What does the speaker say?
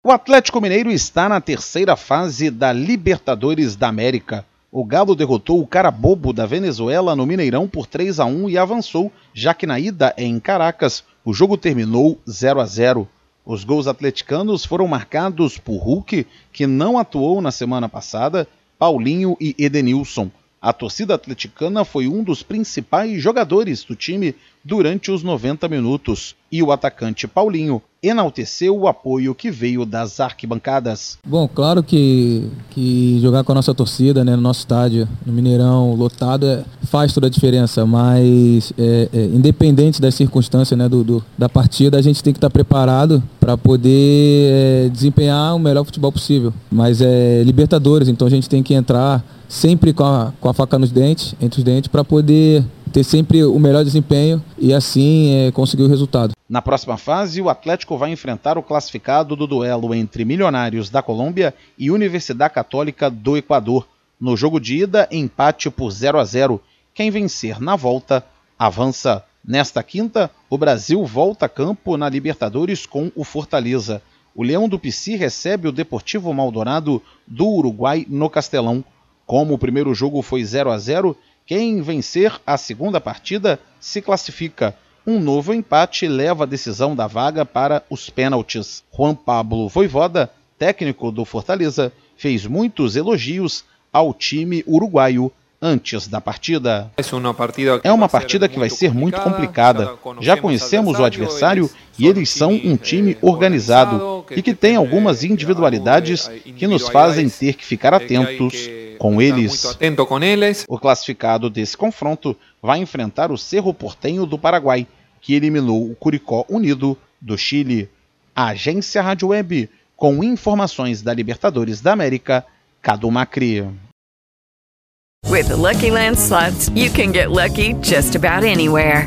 O Atlético Mineiro está na terceira fase da Libertadores da América. O Galo derrotou o cara bobo da Venezuela no Mineirão por 3 a 1 e avançou, já que na ida em Caracas o jogo terminou 0 a 0. Os gols atleticanos foram marcados por Hulk, que não atuou na semana passada, Paulinho e Edenilson. A torcida atleticana foi um dos principais jogadores do time durante os 90 minutos e o atacante Paulinho enalteceu o apoio que veio das arquibancadas. Bom, claro que, que jogar com a nossa torcida né, no nosso estádio, no Mineirão, lotado, é, faz toda a diferença, mas é, é, independente das circunstâncias né, do, do, da partida, a gente tem que estar preparado para poder é, desempenhar o melhor futebol possível. Mas é Libertadores, então a gente tem que entrar sempre com a, com a faca nos dentes, entre os dentes, para poder ter sempre o melhor desempenho e assim é, conseguir o resultado. Na próxima fase, o Atlético vai enfrentar o classificado do duelo entre Milionários da Colômbia e Universidade Católica do Equador. No jogo de ida, empate por 0 a 0. Quem vencer na volta avança. Nesta quinta, o Brasil volta a campo na Libertadores com o Fortaleza. O Leão do Pici recebe o Deportivo Maldonado do Uruguai no Castelão. Como o primeiro jogo foi 0 a 0, quem vencer a segunda partida se classifica. Um novo empate leva a decisão da vaga para os pênaltis. Juan Pablo Voivoda, técnico do Fortaleza, fez muitos elogios ao time uruguaio antes da partida. É uma partida que vai ser muito complicada. Já conhecemos o adversário e eles são um time organizado e que tem algumas individualidades que nos fazem ter que ficar atentos com eles. O classificado desse confronto vai enfrentar o Cerro Portenho do Paraguai, que eliminou o Curicó Unido do Chile. A agência Rádio Web, com informações da Libertadores da América, Cadu Macri. With the Lucky Land slots, you can get lucky just about anywhere.